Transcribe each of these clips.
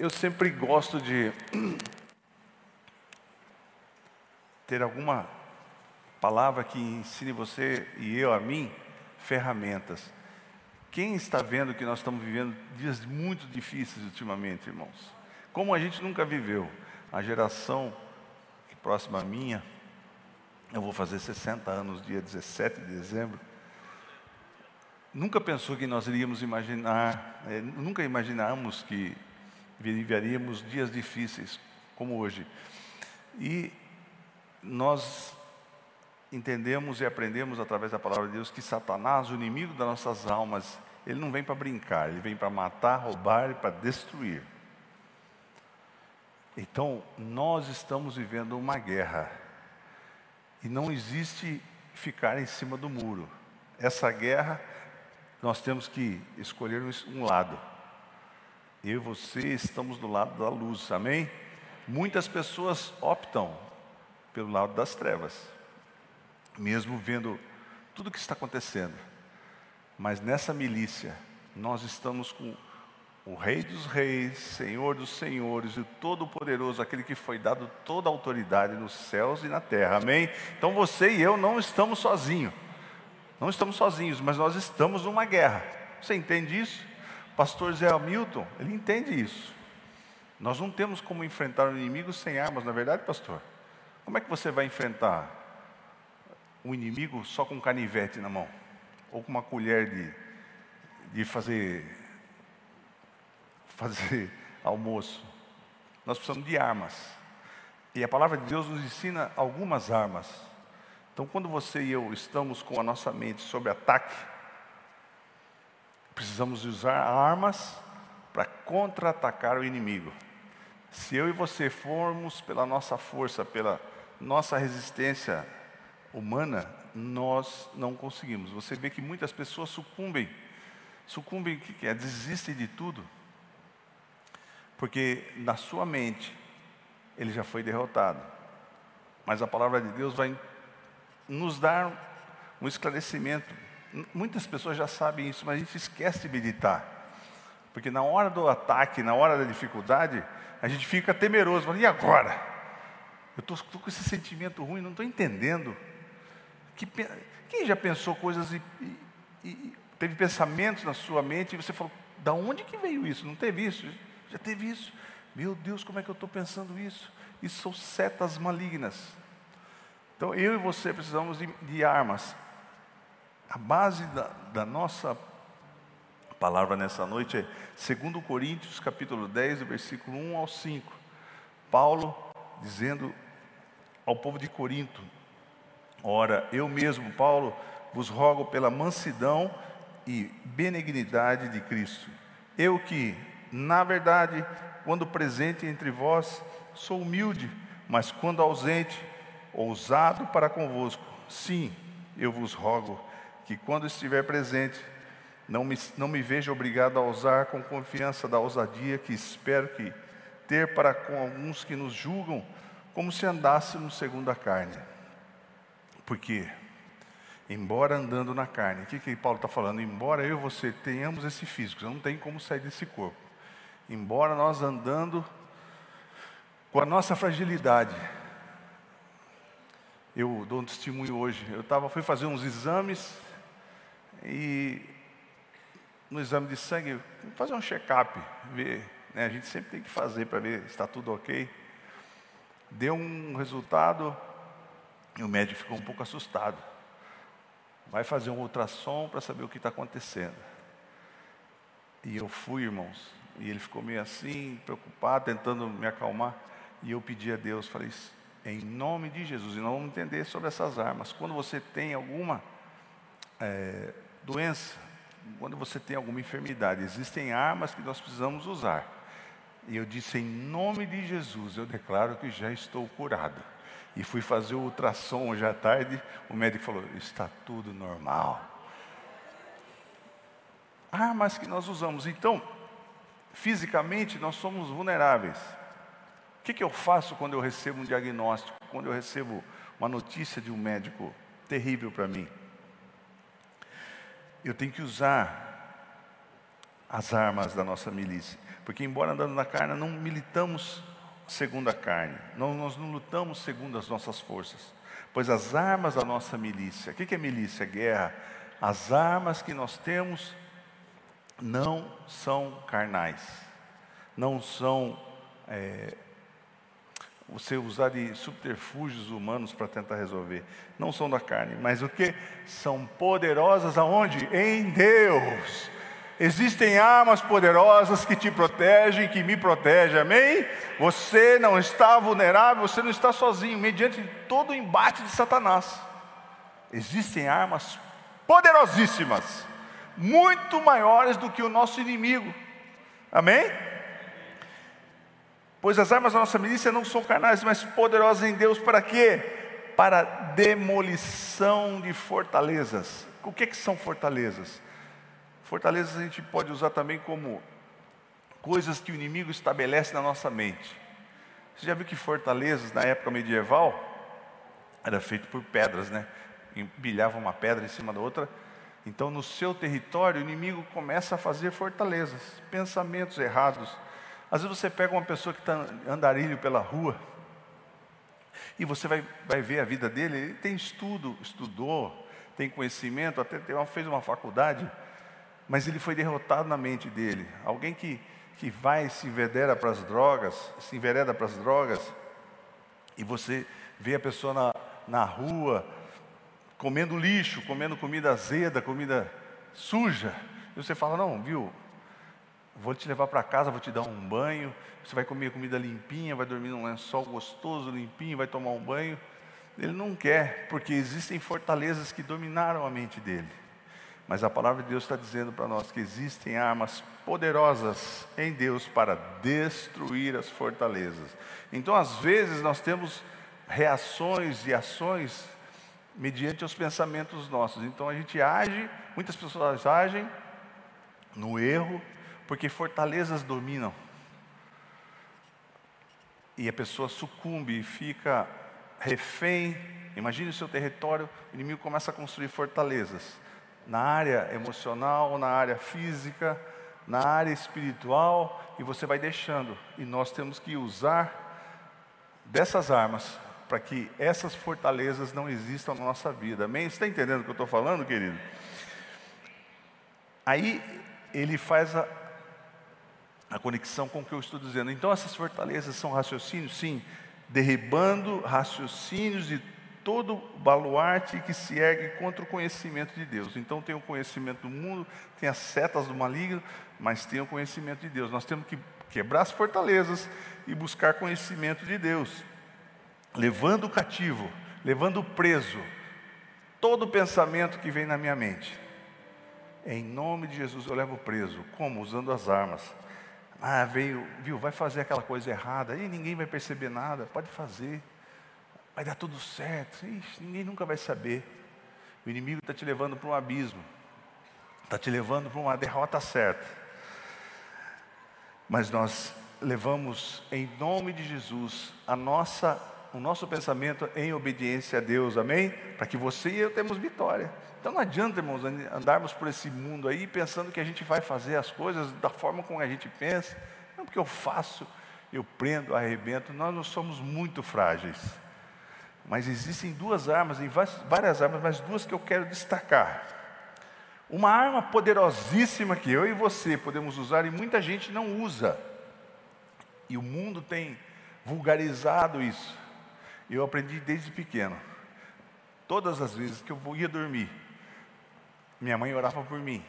eu sempre gosto de ter alguma palavra que ensine você e eu a mim ferramentas. Quem está vendo que nós estamos vivendo dias muito difíceis ultimamente, irmãos? Como a gente nunca viveu. A geração próxima à minha, eu vou fazer 60 anos dia 17 de dezembro. Nunca pensou que nós iríamos imaginar, é, nunca imaginamos que viveríamos dias difíceis como hoje. E nós entendemos e aprendemos através da palavra de Deus que Satanás, o inimigo das nossas almas, ele não vem para brincar, ele vem para matar, roubar e para destruir. Então, nós estamos vivendo uma guerra. E não existe ficar em cima do muro. Essa guerra, nós temos que escolher um lado. Eu e você estamos do lado da luz, amém? Muitas pessoas optam pelo lado das trevas, mesmo vendo tudo o que está acontecendo. Mas nessa milícia, nós estamos com o Rei dos Reis, Senhor dos Senhores, e Todo-Poderoso, aquele que foi dado toda a autoridade nos céus e na terra, amém? Então você e eu não estamos sozinhos, não estamos sozinhos, mas nós estamos numa guerra, você entende isso? Pastor Zé Hamilton, ele entende isso. Nós não temos como enfrentar o inimigo sem armas, na é verdade, pastor? Como é que você vai enfrentar um inimigo só com um canivete na mão? Ou com uma colher de, de fazer, fazer almoço? Nós precisamos de armas. E a palavra de Deus nos ensina algumas armas. Então, quando você e eu estamos com a nossa mente sob ataque, Precisamos usar armas para contra-atacar o inimigo. Se eu e você formos pela nossa força, pela nossa resistência humana, nós não conseguimos. Você vê que muitas pessoas sucumbem. Sucumbem, o que é? Desistem de tudo. Porque na sua mente, ele já foi derrotado. Mas a palavra de Deus vai nos dar um esclarecimento Muitas pessoas já sabem isso, mas a gente esquece de meditar. Porque na hora do ataque, na hora da dificuldade, a gente fica temeroso. Fala, e agora? Eu estou com esse sentimento ruim, não estou entendendo. Que, quem já pensou coisas e, e, e, teve pensamentos na sua mente e você falou, da onde que veio isso? Não teve isso? Já teve isso? Meu Deus, como é que eu estou pensando isso? Isso são setas malignas. Então eu e você precisamos de, de armas a base da, da nossa palavra nessa noite é 2 Coríntios capítulo 10, versículo 1 ao 5. Paulo dizendo ao povo de Corinto: Ora, eu mesmo, Paulo, vos rogo pela mansidão e benignidade de Cristo. Eu que, na verdade, quando presente entre vós, sou humilde, mas quando ausente, ousado para convosco. Sim, eu vos rogo que quando estiver presente, não me, não me veja obrigado a usar com confiança da ousadia que espero que ter para com alguns que nos julgam, como se andássemos segundo a carne. Porque, embora andando na carne, o que, que Paulo está falando? Embora eu e você tenhamos esse físico, não tem como sair desse corpo. Embora nós andando com a nossa fragilidade, eu dou um testemunho hoje. Eu tava, fui fazer uns exames e no exame de sangue, fazer um check-up, ver, né, a gente sempre tem que fazer para ver se está tudo ok. Deu um resultado e o médico ficou um pouco assustado. Vai fazer um ultrassom para saber o que está acontecendo. E eu fui, irmãos, e ele ficou meio assim, preocupado, tentando me acalmar. E eu pedi a Deus, falei, em nome de Jesus, e nós vamos entender sobre essas armas. Quando você tem alguma é, doença, quando você tem alguma enfermidade, existem armas que nós precisamos usar. E eu disse, em nome de Jesus, eu declaro que já estou curado. E fui fazer o ultrassom hoje à tarde, o médico falou, está tudo normal. Armas que nós usamos. Então, fisicamente nós somos vulneráveis. O que, que eu faço quando eu recebo um diagnóstico, quando eu recebo uma notícia de um médico terrível para mim? Eu tenho que usar as armas da nossa milícia. Porque, embora andando na carne, não militamos segundo a carne, não, nós não lutamos segundo as nossas forças, pois as armas da nossa milícia, o que é milícia? Guerra. As armas que nós temos não são carnais, não são é, você usar de subterfúgios humanos para tentar resolver. Não são da carne, mas o que? São poderosas aonde? Em Deus. Existem armas poderosas que te protegem, que me protegem, amém? Você não está vulnerável, você não está sozinho, mediante todo o embate de Satanás. Existem armas poderosíssimas, muito maiores do que o nosso inimigo, amém? Pois as armas da nossa milícia não são carnais, mas poderosas em Deus para quê? Para demolição de fortalezas. O que, que são fortalezas? Fortalezas a gente pode usar também como coisas que o inimigo estabelece na nossa mente. Você já viu que fortalezas na época medieval era feito por pedras, né? Empilhava uma pedra em cima da outra. Então, no seu território, o inimigo começa a fazer fortalezas, pensamentos errados às vezes você pega uma pessoa que está andarilho pela rua e você vai, vai ver a vida dele, ele tem estudo, estudou, tem conhecimento, até fez uma faculdade, mas ele foi derrotado na mente dele. Alguém que, que vai se envereda para as drogas, se envereda para as drogas, e você vê a pessoa na, na rua comendo lixo, comendo comida azeda, comida suja, e você fala, não, viu, Vou te levar para casa, vou te dar um banho. Você vai comer comida limpinha, vai dormir num lençol gostoso, limpinho, vai tomar um banho. Ele não quer, porque existem fortalezas que dominaram a mente dele. Mas a palavra de Deus está dizendo para nós que existem armas poderosas em Deus para destruir as fortalezas. Então, às vezes, nós temos reações e ações mediante os pensamentos nossos. Então, a gente age, muitas pessoas agem no erro, porque fortalezas dominam. E a pessoa sucumbe e fica refém. Imagine o seu território, o inimigo começa a construir fortalezas na área emocional, na área física, na área espiritual, e você vai deixando. E nós temos que usar dessas armas para que essas fortalezas não existam na nossa vida. Amém? Você está entendendo o que eu estou falando, querido? Aí ele faz a, a conexão com o que eu estou dizendo. Então, essas fortalezas são raciocínios? Sim, derribando raciocínios de todo baluarte que se ergue contra o conhecimento de Deus. Então, tem o conhecimento do mundo, tem as setas do maligno, mas tem o conhecimento de Deus. Nós temos que quebrar as fortalezas e buscar conhecimento de Deus, levando o cativo, levando o preso, todo pensamento que vem na minha mente. Em nome de Jesus eu levo preso. Como? Usando as armas. Ah, veio, viu, vai fazer aquela coisa errada, e ninguém vai perceber nada, pode fazer, vai dar tudo certo, Ixi, ninguém nunca vai saber. O inimigo está te levando para um abismo, está te levando para uma derrota certa. Mas nós levamos em nome de Jesus a nossa, o nosso pensamento em obediência a Deus, amém? Para que você e eu temos vitória. Então não adianta, irmãos, andarmos por esse mundo aí pensando que a gente vai fazer as coisas da forma como a gente pensa. Não, porque eu faço, eu prendo, arrebento. Nós não somos muito frágeis. Mas existem duas armas, várias armas, mas duas que eu quero destacar. Uma arma poderosíssima que eu e você podemos usar e muita gente não usa. E o mundo tem vulgarizado isso. Eu aprendi desde pequeno. Todas as vezes que eu ia dormir, minha mãe orava por mim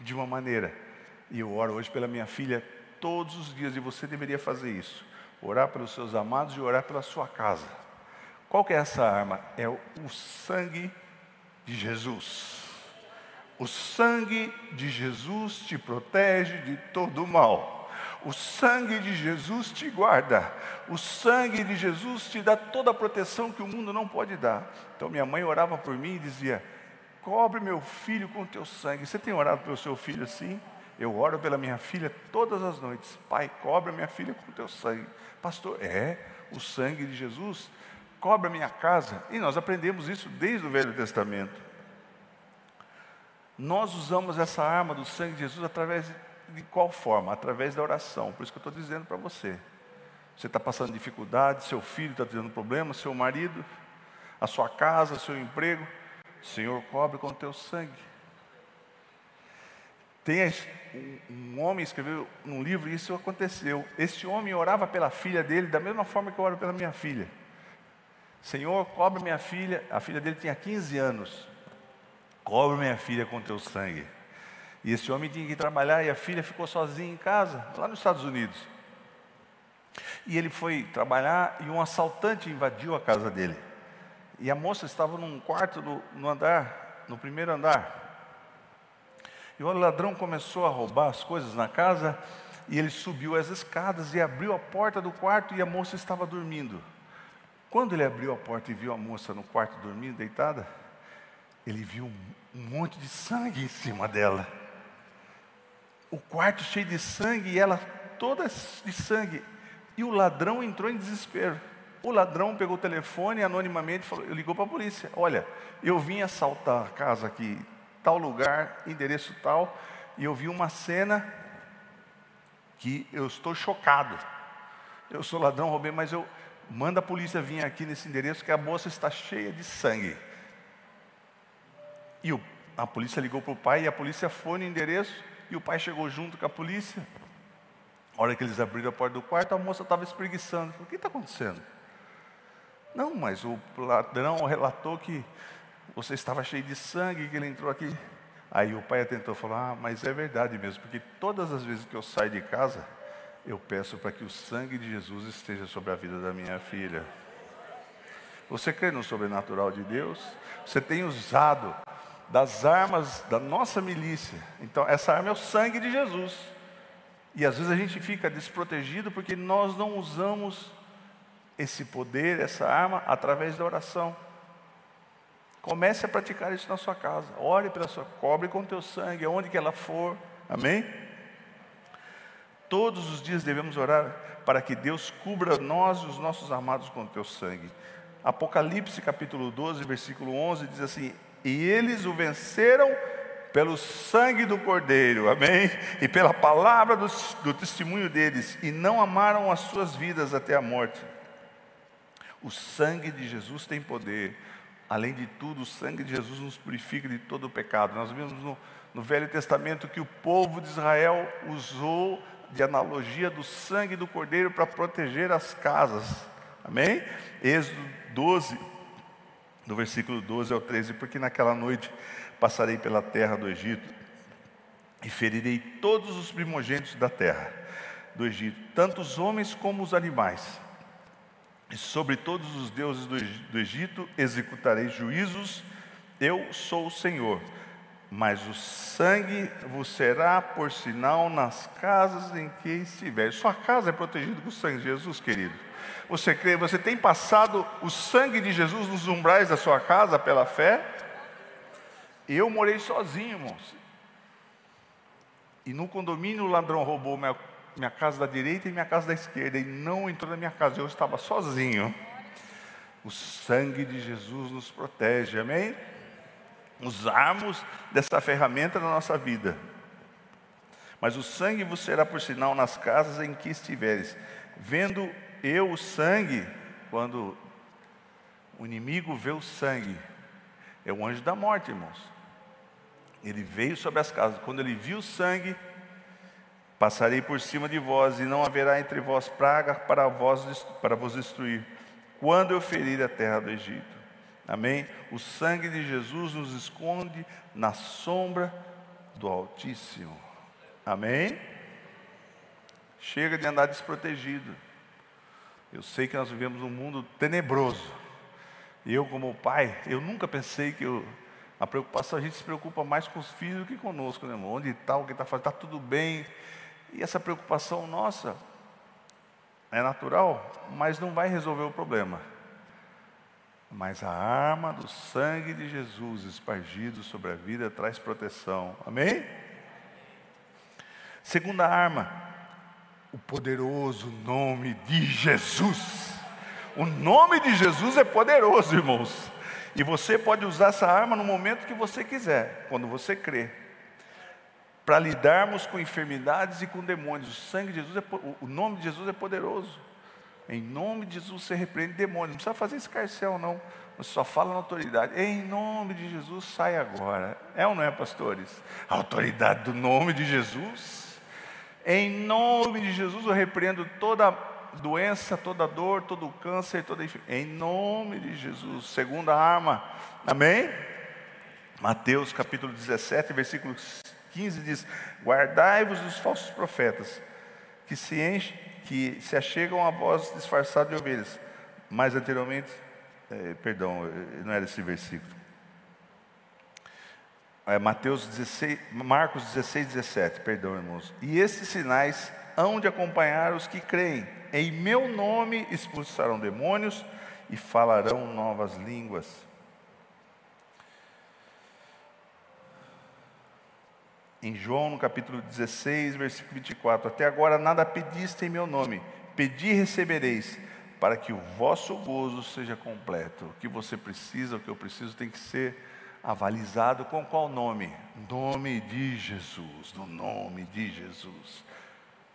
de uma maneira, e eu oro hoje pela minha filha todos os dias, e você deveria fazer isso. Orar pelos seus amados e orar pela sua casa. Qual que é essa arma? É o sangue de Jesus. O sangue de Jesus te protege de todo mal. O sangue de Jesus te guarda. O sangue de Jesus te dá toda a proteção que o mundo não pode dar. Então minha mãe orava por mim e dizia: cobre meu filho com teu sangue. Você tem orado pelo seu filho assim? Eu oro pela minha filha todas as noites. Pai, cobre minha filha com teu sangue. Pastor, é o sangue de Jesus cobre a minha casa. E nós aprendemos isso desde o Velho Testamento. Nós usamos essa arma do sangue de Jesus através de qual forma? Através da oração. Por isso que eu estou dizendo para você. Você está passando dificuldade, seu filho está tendo problema, seu marido, a sua casa, seu emprego. Senhor, cobre com o teu sangue. Tem um homem escreveu num livro, e isso aconteceu. Esse homem orava pela filha dele da mesma forma que eu oro pela minha filha. Senhor, cobre minha filha. A filha dele tinha 15 anos. Cobre minha filha com teu sangue. E esse homem tinha que trabalhar e a filha ficou sozinha em casa, lá nos Estados Unidos. E ele foi trabalhar e um assaltante invadiu a casa dele. E a moça estava num quarto no, no andar, no primeiro andar. E o ladrão começou a roubar as coisas na casa e ele subiu as escadas e abriu a porta do quarto e a moça estava dormindo. Quando ele abriu a porta e viu a moça no quarto dormindo, deitada, ele viu um, um monte de sangue em cima dela. O quarto cheio de sangue e ela toda de sangue. E o ladrão entrou em desespero. O ladrão pegou o telefone anonimamente falou, ligou para a polícia. Olha, eu vim assaltar a casa aqui, tal lugar, endereço tal, e eu vi uma cena que eu estou chocado. Eu sou ladrão, roubei, mas eu manda a polícia vir aqui nesse endereço que a moça está cheia de sangue. E o, a polícia ligou para o pai e a polícia foi no endereço e o pai chegou junto com a polícia. A hora que eles abriram a porta do quarto, a moça estava espreguiçando. Falei, o que está acontecendo? Não, mas o ladrão relatou que você estava cheio de sangue, que ele entrou aqui. Aí o pai atentou e falou: Ah, mas é verdade mesmo, porque todas as vezes que eu saio de casa, eu peço para que o sangue de Jesus esteja sobre a vida da minha filha. Você crê no sobrenatural de Deus? Você tem usado das armas da nossa milícia. Então, essa arma é o sangue de Jesus. E às vezes a gente fica desprotegido porque nós não usamos esse poder, essa arma, através da oração. Comece a praticar isso na sua casa. Ore pela sua, cobre com teu sangue, aonde que ela for. Amém? Todos os dias devemos orar para que Deus cubra nós e os nossos amados com o teu sangue. Apocalipse capítulo 12, versículo 11 diz assim: E eles o venceram pelo sangue do Cordeiro, amém? E pela palavra do, do testemunho deles, e não amaram as suas vidas até a morte. O sangue de Jesus tem poder. Além de tudo, o sangue de Jesus nos purifica de todo o pecado. Nós vimos no, no Velho Testamento que o povo de Israel usou de analogia do sangue do cordeiro para proteger as casas. Amém? Êxodo 12, do versículo 12 ao 13, porque naquela noite passarei pela terra do Egito e ferirei todos os primogênitos da terra do Egito, tanto os homens como os animais. E sobre todos os deuses do Egito executarei juízos, eu sou o Senhor mas o sangue vos será por sinal nas casas em que estiver. Sua casa é protegida com sangue de Jesus, querido. Você crê, você tem passado o sangue de Jesus nos umbrais da sua casa pela fé? Eu morei sozinho, irmãos. E no condomínio o ladrão roubou minha, minha casa da direita e minha casa da esquerda e não entrou na minha casa. Eu estava sozinho. O sangue de Jesus nos protege, amém? usarmos dessa ferramenta na nossa vida. Mas o sangue vos será por sinal nas casas em que estiveres. Vendo eu o sangue, quando o inimigo vê o sangue, é o anjo da morte, irmãos. Ele veio sobre as casas. Quando ele viu o sangue, passarei por cima de vós, e não haverá entre vós praga para vós, para vos destruir, quando eu ferir a terra do Egito. Amém? O sangue de Jesus nos esconde na sombra do Altíssimo. Amém? Chega de andar desprotegido. Eu sei que nós vivemos um mundo tenebroso. E eu, como pai, eu nunca pensei que eu, a preocupação, a gente se preocupa mais com os filhos do que conosco, né, irmão? Onde está, o que está fazendo, está tudo bem. E essa preocupação nossa é natural, mas não vai resolver o problema mas a arma do sangue de Jesus espargido sobre a vida traz proteção. Amém? Segunda arma, o poderoso nome de Jesus. O nome de Jesus é poderoso, irmãos. E você pode usar essa arma no momento que você quiser, quando você crê. para lidarmos com enfermidades e com demônios. O sangue de Jesus, é, o nome de Jesus é poderoso. Em nome de Jesus você repreende demônios. Não precisa fazer escarcel, não. Você só fala na autoridade. Em nome de Jesus, sai agora. É ou não é, pastores? A autoridade do nome de Jesus. Em nome de Jesus, eu repreendo toda doença, toda dor, todo câncer, toda Em nome de Jesus, segunda arma. Amém? Mateus capítulo 17, versículo 15 diz: Guardai-vos dos falsos profetas, que se enchem, que se achegam a voz disfarçada de ovelhas. Mais anteriormente, é, perdão, eh, não era esse versículo. É Mateus 16, Marcos 16, 17, perdão, irmãos. E esses sinais hão de acompanhar os que creem. Em meu nome expulsarão demônios e falarão novas línguas. Em João, no capítulo 16, versículo 24: Até agora nada pediste em meu nome, pedi e recebereis, para que o vosso gozo seja completo. O que você precisa, o que eu preciso, tem que ser avalizado com qual nome? Nome de Jesus, no nome de Jesus.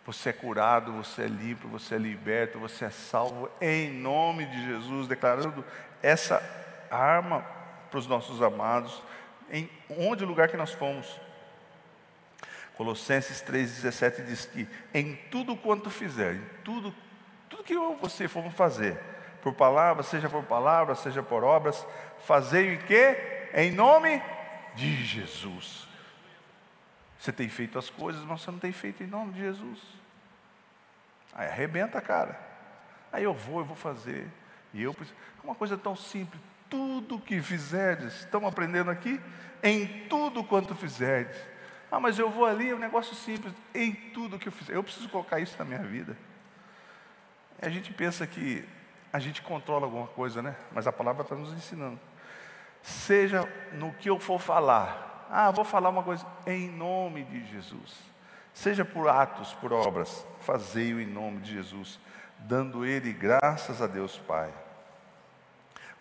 Você é curado, você é livre, você é liberto, você é salvo em nome de Jesus, declarando essa arma para os nossos amados, em onde lugar que nós fomos. Colossenses 3,17 diz que em tudo quanto fizer, em tudo, tudo que eu você for fazer, por palavras, seja por palavras, seja por obras, fazei em quê? Em nome de Jesus. Você tem feito as coisas, mas você não tem feito em nome de Jesus. Aí arrebenta, cara. Aí eu vou, eu vou fazer. E eu preciso. Uma coisa tão simples. Tudo que fizerdes, estamos aprendendo aqui? Em tudo quanto fizerdes. Ah, mas eu vou ali, é um negócio simples. Em tudo que eu fizer. Eu preciso colocar isso na minha vida. A gente pensa que a gente controla alguma coisa, né? Mas a palavra está nos ensinando. Seja no que eu for falar. Ah, vou falar uma coisa em nome de Jesus seja por atos, por obras, fazei-o em nome de Jesus, dando ele graças a Deus Pai.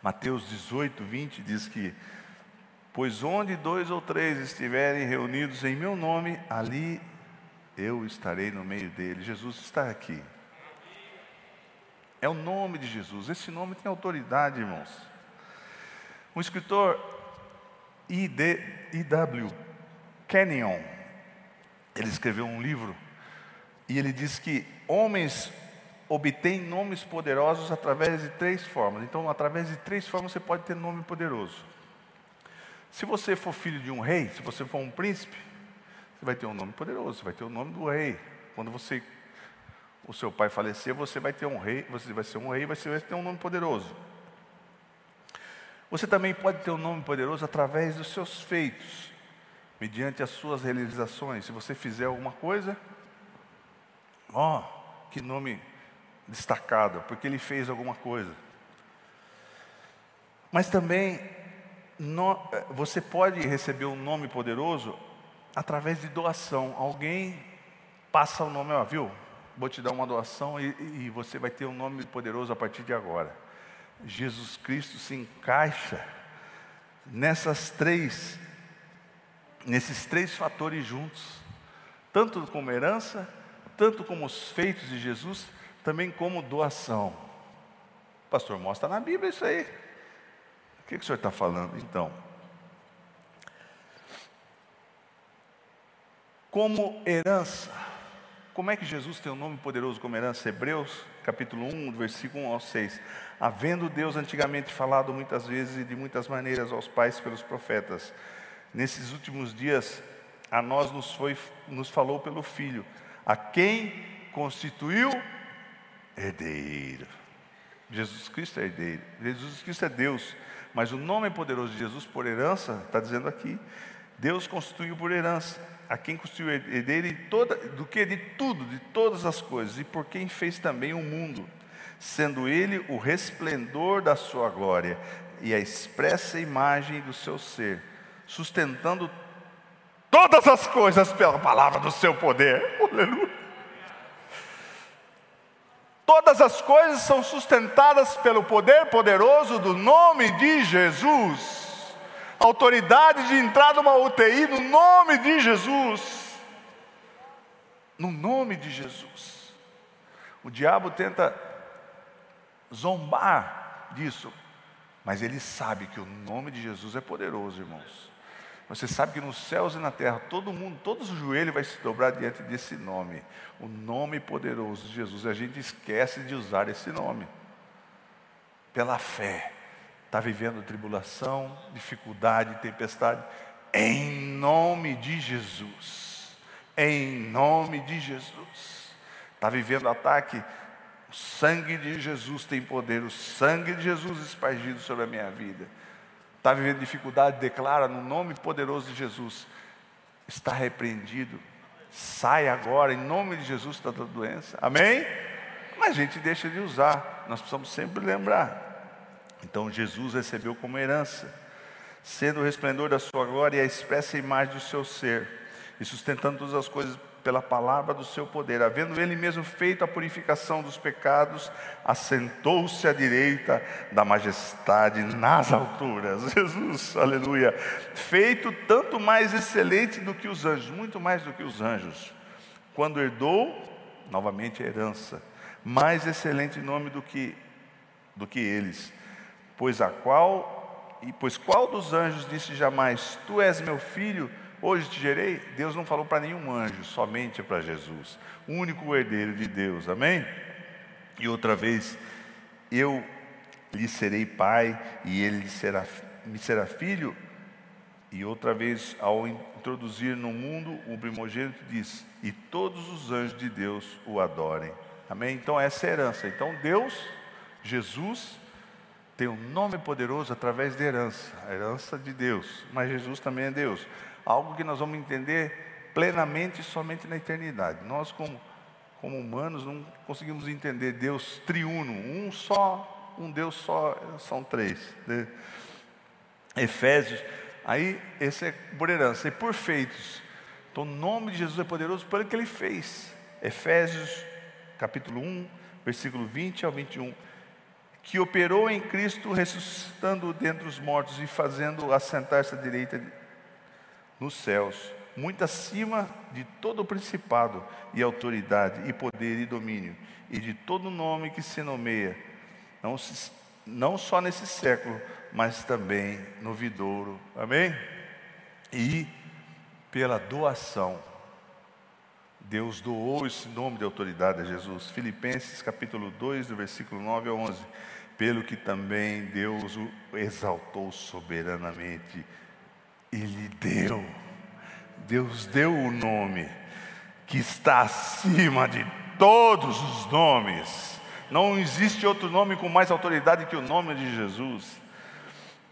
Mateus 18, 20 diz que: Pois onde dois ou três estiverem reunidos em meu nome, ali eu estarei no meio deles. Jesus está aqui. É o nome de Jesus. Esse nome tem autoridade, irmãos. O escritor I.W. Kenyon, ele escreveu um livro e ele diz que homens obtêm nomes poderosos através de três formas. Então, através de três formas você pode ter nome poderoso. Se você for filho de um rei, se você for um príncipe, você vai ter um nome poderoso, você vai ter o nome do rei. Quando você o seu pai falecer, você vai ter um rei, você vai ser um rei, você vai ter um nome poderoso. Você também pode ter um nome poderoso através dos seus feitos mediante as suas realizações. Se você fizer alguma coisa, ó, oh, que nome destacado, porque ele fez alguma coisa. Mas também no, você pode receber um nome poderoso através de doação. Alguém passa o nome, ó, viu? Vou te dar uma doação e, e você vai ter um nome poderoso a partir de agora. Jesus Cristo se encaixa nessas três nesses três fatores juntos, tanto como herança, tanto como os feitos de Jesus, também como doação. Pastor, mostra na Bíblia isso aí. O que, que o senhor está falando então? Como herança, como é que Jesus tem um nome poderoso como herança? Hebreus, capítulo 1, versículo 1 ao 6. Havendo Deus antigamente falado muitas vezes e de muitas maneiras aos pais pelos profetas, nesses últimos dias, a nós nos, foi, nos falou pelo Filho, a quem constituiu herdeiro. Jesus Cristo é herdeiro, Jesus Cristo é Deus, mas o nome poderoso de Jesus por herança, está dizendo aqui, Deus constituiu por herança, a quem constituiu herdeiro toda, do que de tudo, de todas as coisas, e por quem fez também o mundo, sendo ele o resplendor da sua glória e a expressa imagem do seu ser sustentando todas as coisas pela palavra do seu poder. Aleluia. Todas as coisas são sustentadas pelo poder poderoso do nome de Jesus. Autoridade de entrar numa UTI no nome de Jesus. no nome de Jesus. O diabo tenta zombar disso, mas ele sabe que o nome de Jesus é poderoso, irmãos. Você sabe que nos céus e na terra, todo mundo, todos os joelhos vai se dobrar diante desse nome, o nome poderoso de Jesus. A gente esquece de usar esse nome. Pela fé, está vivendo tribulação, dificuldade, tempestade, em nome de Jesus. Em nome de Jesus. Está vivendo ataque, o sangue de Jesus tem poder, o sangue de Jesus espargido sobre a minha vida. Está vivendo dificuldade, declara no nome poderoso de Jesus: está repreendido, sai agora. Em nome de Jesus da doença, amém? Mas a gente deixa de usar, nós precisamos sempre lembrar. Então Jesus recebeu como herança, sendo o resplendor da sua glória e a expressa imagem do seu ser, e sustentando todas as coisas pela palavra do seu poder, havendo ele mesmo feito a purificação dos pecados, assentou-se à direita da majestade nas alturas. Jesus, aleluia. Feito tanto mais excelente do que os anjos, muito mais do que os anjos. Quando herdou, novamente a herança, mais excelente nome do que do que eles, pois a qual e pois qual dos anjos disse jamais: Tu és meu filho, Hoje te gerei, Deus não falou para nenhum anjo, somente para Jesus, o único herdeiro de Deus, amém? E outra vez, eu lhe serei pai e ele será, me será filho. E outra vez, ao introduzir no mundo, o primogênito diz: E todos os anjos de Deus o adorem. Amém? Então, essa é a herança. Então, Deus, Jesus, tem um nome poderoso através da herança, a herança de Deus, mas Jesus também é Deus algo que nós vamos entender plenamente somente na eternidade. Nós, como, como humanos, não conseguimos entender Deus triuno, um só, um Deus só, são três. Né? Efésios, aí esse é por herança, e por feitos. Então, o nome de Jesus é poderoso pelo que ele fez. Efésios, capítulo 1, versículo 20 ao 21 que operou em Cristo, ressuscitando dentre os mortos e fazendo assentar-se à direita nos céus, muito acima de todo principado e autoridade e poder e domínio, e de todo nome que se nomeia, não, se, não só nesse século, mas também no vidouro. Amém? E pela doação. Deus doou esse nome de autoridade a Jesus. Filipenses capítulo 2, do versículo 9 a 11. Pelo que também Deus o exaltou soberanamente ele deu, Deus deu o nome que está acima de todos os nomes. Não existe outro nome com mais autoridade que o nome de Jesus.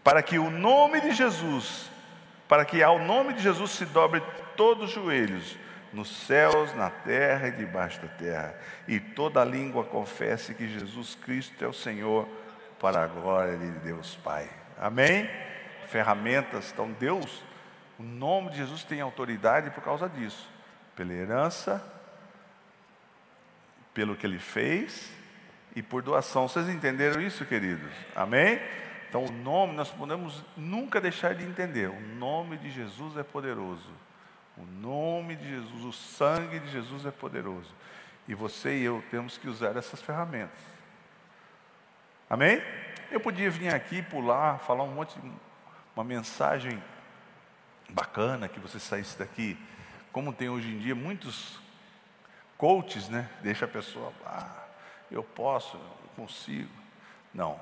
Para que o nome de Jesus, para que ao nome de Jesus se dobre todos os joelhos, nos céus, na terra e debaixo da terra, e toda língua confesse que Jesus Cristo é o Senhor, para a glória de Deus Pai. Amém? ferramentas. Então, Deus, o nome de Jesus tem autoridade por causa disso, pela herança, pelo que ele fez e por doação. Vocês entenderam isso, queridos? Amém? Então, o nome, nós podemos nunca deixar de entender: o nome de Jesus é poderoso. O nome de Jesus, o sangue de Jesus é poderoso. E você e eu temos que usar essas ferramentas. Amém? Eu podia vir aqui, pular, falar um monte, uma mensagem bacana que você saísse daqui, como tem hoje em dia muitos coaches, né? Deixa a pessoa, ah, eu posso, eu consigo. Não.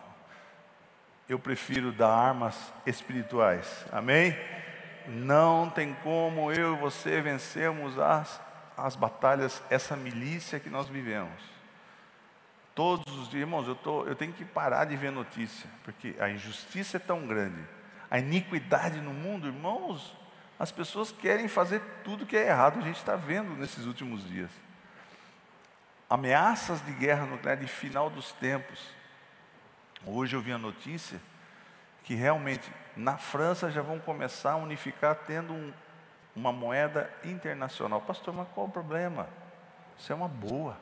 Eu prefiro dar armas espirituais. Amém? Não tem como eu e você vencermos as, as batalhas, essa milícia que nós vivemos. Todos os dias, irmãos, eu, tô, eu tenho que parar de ver notícia, porque a injustiça é tão grande a iniquidade no mundo, irmãos, as pessoas querem fazer tudo que é errado, a gente está vendo nesses últimos dias. Ameaças de guerra nuclear de final dos tempos. Hoje eu vi a notícia que realmente na França já vão começar a unificar tendo um, uma moeda internacional. Pastor, mas qual o problema? Isso é uma boa,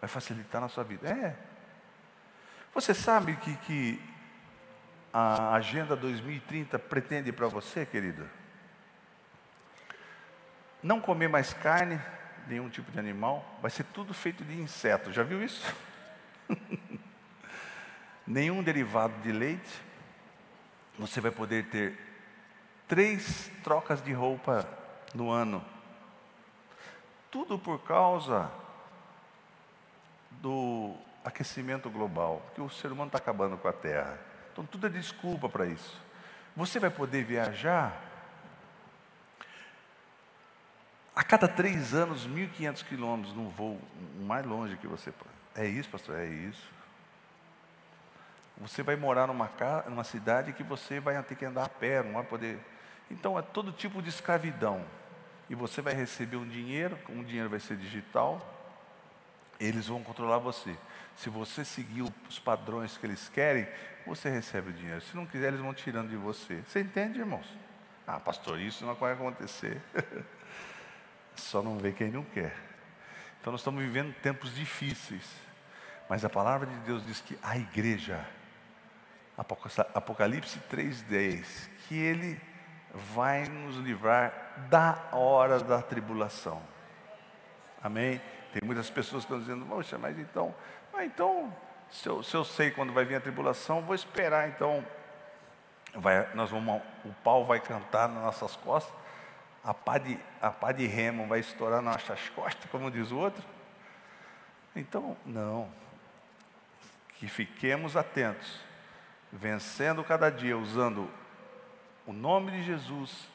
vai facilitar na sua vida. É. Você sabe que, que a Agenda 2030 pretende para você, querido? Não comer mais carne nenhum tipo de animal, vai ser tudo feito de inseto. Já viu isso? nenhum derivado de leite. Você vai poder ter três trocas de roupa no ano. Tudo por causa do aquecimento global, porque o ser humano está acabando com a Terra. Então tudo é desculpa para isso. Você vai poder viajar a cada três anos, 1.500 quilômetros num voo mais longe que você. É isso, pastor? É isso. Você vai morar numa, casa, numa cidade que você vai ter que andar a pé, não vai poder. Então é todo tipo de escravidão. E você vai receber um dinheiro, um dinheiro vai ser digital, eles vão controlar você. Se você seguir os padrões que eles querem, você recebe o dinheiro. Se não quiser, eles vão tirando de você. Você entende, irmãos? Ah, pastor, isso não vai acontecer. Só não vê quem não quer. Então nós estamos vivendo tempos difíceis. Mas a palavra de Deus diz que a igreja, Apocalipse 3,10, que Ele vai nos livrar da hora da tribulação. Amém? Tem muitas pessoas que estão dizendo, poxa, mas então, ah, então se eu, se eu sei quando vai vir a tribulação, vou esperar então. Vai, nós vamos, o pau vai cantar nas nossas costas, a pá de, a pá de remo vai estourar nas nossas costas, como diz o outro. Então, não. Que fiquemos atentos, vencendo cada dia, usando o nome de Jesus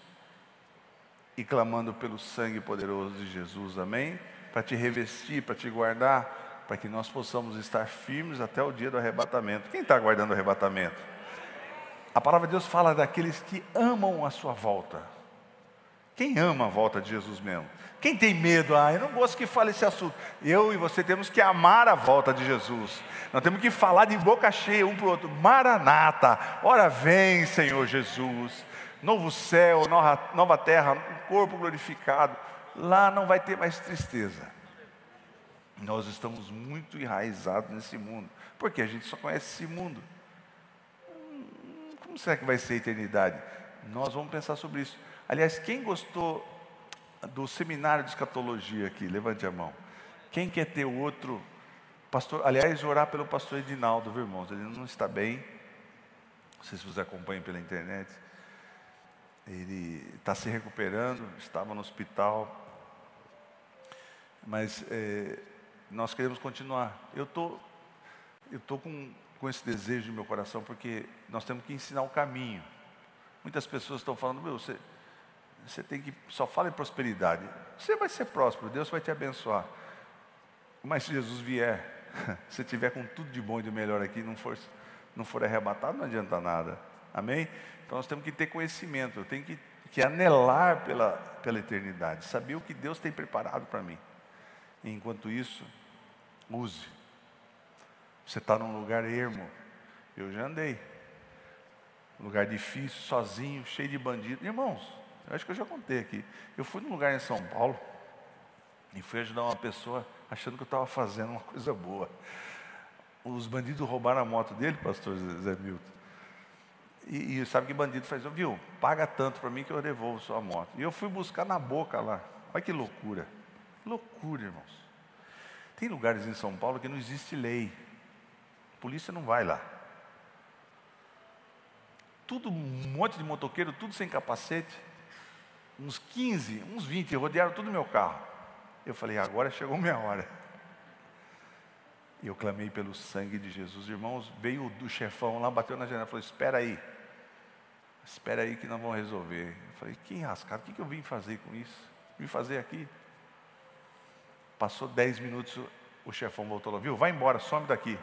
e clamando pelo sangue poderoso de Jesus, amém? Para te revestir, para te guardar, para que nós possamos estar firmes até o dia do arrebatamento. Quem está aguardando o arrebatamento? A palavra de Deus fala daqueles que amam a sua volta. Quem ama a volta de Jesus mesmo? Quem tem medo? Ah, eu não gosto que fale esse assunto. Eu e você temos que amar a volta de Jesus. Nós temos que falar de boca cheia um para o outro. Maranata, ora vem, Senhor Jesus. Novo céu, nova, nova terra, um corpo glorificado. Lá não vai ter mais tristeza. Nós estamos muito enraizados nesse mundo, porque a gente só conhece esse mundo. Hum, como será que vai ser a eternidade? Nós vamos pensar sobre isso. Aliás, quem gostou do seminário de escatologia aqui? Levante a mão. Quem quer ter outro pastor? Aliás, orar pelo pastor Edinaldo, viu, irmãos? Ele não está bem. Não sei se você acompanha pela internet. Ele está se recuperando, estava no hospital. Mas é, nós queremos continuar. Eu tô, tô com, com esse desejo no meu coração porque nós temos que ensinar o caminho. Muitas pessoas estão falando, meu, você, você tem que só fala em prosperidade. Você vai ser próspero, Deus vai te abençoar. Mas se Jesus vier, se tiver com tudo de bom e de melhor aqui, não for, não for arrebatado, não adianta nada. Amém? Então nós temos que ter conhecimento, eu tenho que, que anelar pela, pela eternidade, saber o que Deus tem preparado para mim. E enquanto isso, use. Você está num lugar ermo. Eu já andei. Lugar difícil, sozinho, cheio de bandidos. Irmãos, eu acho que eu já contei aqui. Eu fui num lugar em São Paulo e fui ajudar uma pessoa achando que eu estava fazendo uma coisa boa. Os bandidos roubaram a moto dele, pastor Zé Milton. E, e sabe que bandido faz? Viu, paga tanto para mim que eu devolvo sua moto. E eu fui buscar na boca lá. Olha que loucura. Loucura, irmãos. Tem lugares em São Paulo que não existe lei. A polícia não vai lá. Tudo, um monte de motoqueiro, tudo sem capacete uns 15, uns 20, rodearam todo o meu carro. Eu falei, agora chegou minha hora. E eu clamei pelo sangue de Jesus. Irmãos, veio do chefão lá, bateu na janela, falou: Espera aí, espera aí que nós vamos resolver. Eu falei: Que enrascado, o que, que eu vim fazer com isso? Vim fazer aqui. Passou dez minutos, o chefão voltou lá, viu? Vai embora, some daqui.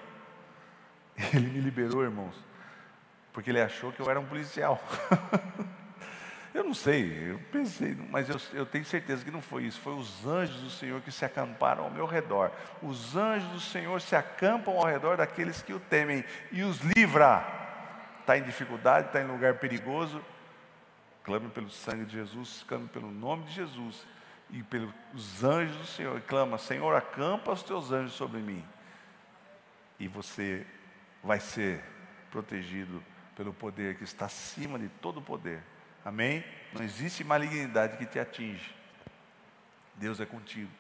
Ele me liberou, irmãos, porque ele achou que eu era um policial. Eu não sei, eu pensei, mas eu, eu, tenho certeza que não foi isso. Foi os anjos do Senhor que se acamparam ao meu redor. Os anjos do Senhor se acampam ao redor daqueles que o temem e os livra. Está em dificuldade, está em lugar perigoso. Clame pelo sangue de Jesus, clame pelo nome de Jesus e pelos anjos do Senhor. Clama, Senhor, acampa os teus anjos sobre mim. E você vai ser protegido pelo poder que está acima de todo poder Amém? Não existe malignidade que te atinge. Deus é contigo.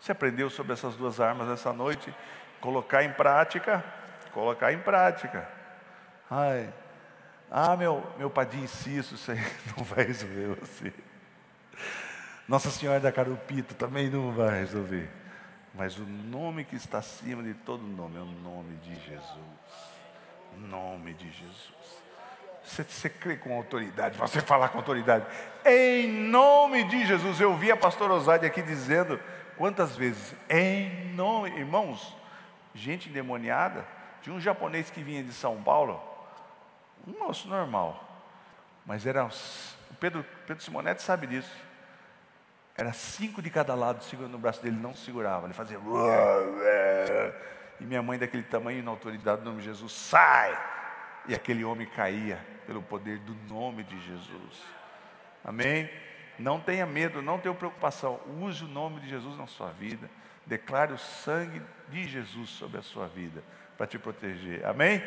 Você aprendeu sobre essas duas armas essa noite? Colocar em prática, colocar em prática. Ai, ah, meu, meu padrinho Cício, isso aí não vai resolver você. Nossa Senhora da Carupita também não vai resolver. Mas o nome que está acima de todo nome é o nome de Jesus. Nome de Jesus. Você, você crê com autoridade, você falar com autoridade. Em nome de Jesus. Eu vi a pastora Osade aqui dizendo quantas vezes, em nome, irmãos, gente endemoniada. Tinha um japonês que vinha de São Paulo, um moço normal, mas era. O Pedro, Pedro Simonetti sabe disso. Era cinco de cada lado segurando no braço dele, não segurava, ele fazia. E minha mãe, daquele tamanho, na autoridade do nome de Jesus, sai! E aquele homem caía pelo poder do nome de Jesus. Amém? Não tenha medo, não tenha preocupação. Use o nome de Jesus na sua vida. Declare o sangue de Jesus sobre a sua vida para te proteger. Amém?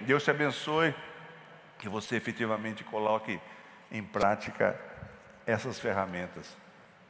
Deus te abençoe. Que você efetivamente coloque em prática essas ferramentas.